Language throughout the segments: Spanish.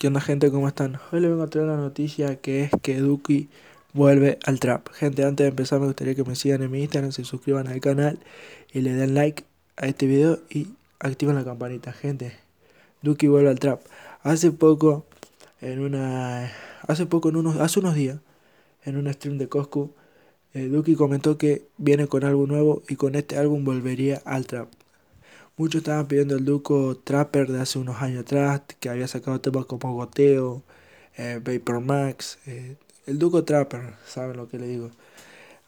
¿Qué onda gente? ¿Cómo están? Hoy les vengo a traer una noticia que es que Duki vuelve al trap. Gente, antes de empezar me gustaría que me sigan en mi Instagram, se suscriban al canal y le den like a este video y activen la campanita. Gente, Duki vuelve al trap. Hace poco, en una... Hace poco, en unos... Hace unos días, en un stream de Coscu, eh, Duki comentó que viene con algo nuevo y con este álbum volvería al trap. Muchos estaban pidiendo el Duco Trapper de hace unos años atrás, que había sacado temas como Goteo, eh, Vapor Max. Eh, el Duco Trapper, saben lo que le digo.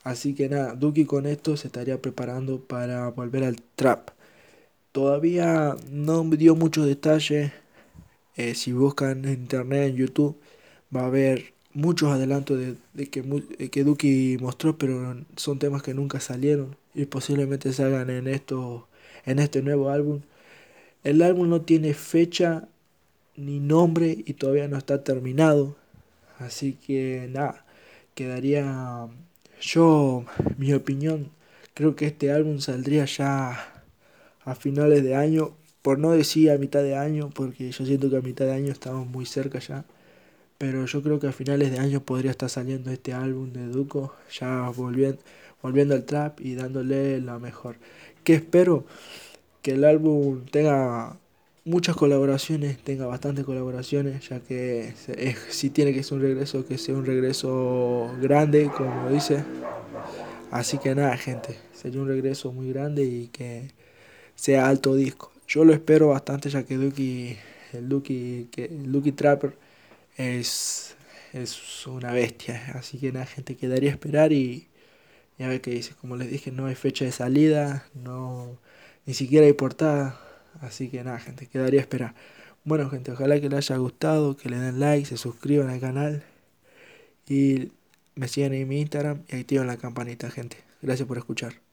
Así que nada, Duki con esto se estaría preparando para volver al trap. Todavía no dio muchos detalles. Eh, si buscan en internet, en YouTube, va a haber muchos adelantos de, que, que Duki mostró, pero son temas que nunca salieron y posiblemente salgan en estos en este nuevo álbum. El álbum no tiene fecha ni nombre y todavía no está terminado. Así que nada, quedaría yo, mi opinión, creo que este álbum saldría ya a finales de año, por no decir a mitad de año, porque yo siento que a mitad de año estamos muy cerca ya. Pero yo creo que a finales de año podría estar saliendo este álbum de Duco, ya volviendo, volviendo al trap y dándole la mejor. ¿Qué espero? Que el álbum tenga muchas colaboraciones, tenga bastantes colaboraciones, ya que si tiene que ser un regreso, que sea un regreso grande, como dice. Así que nada, gente, sería un regreso muy grande y que sea alto disco. Yo lo espero bastante, ya que Duki, el que Trapper es, es una bestia. Así que nada, gente, quedaría esperar y ya ve que dice, como les dije, no hay fecha de salida, no ni siquiera hay portada. Así que nada, gente, quedaría a esperar. Bueno, gente, ojalá que les haya gustado, que le den like, se suscriban al canal y me sigan en mi Instagram y activen la campanita, gente. Gracias por escuchar.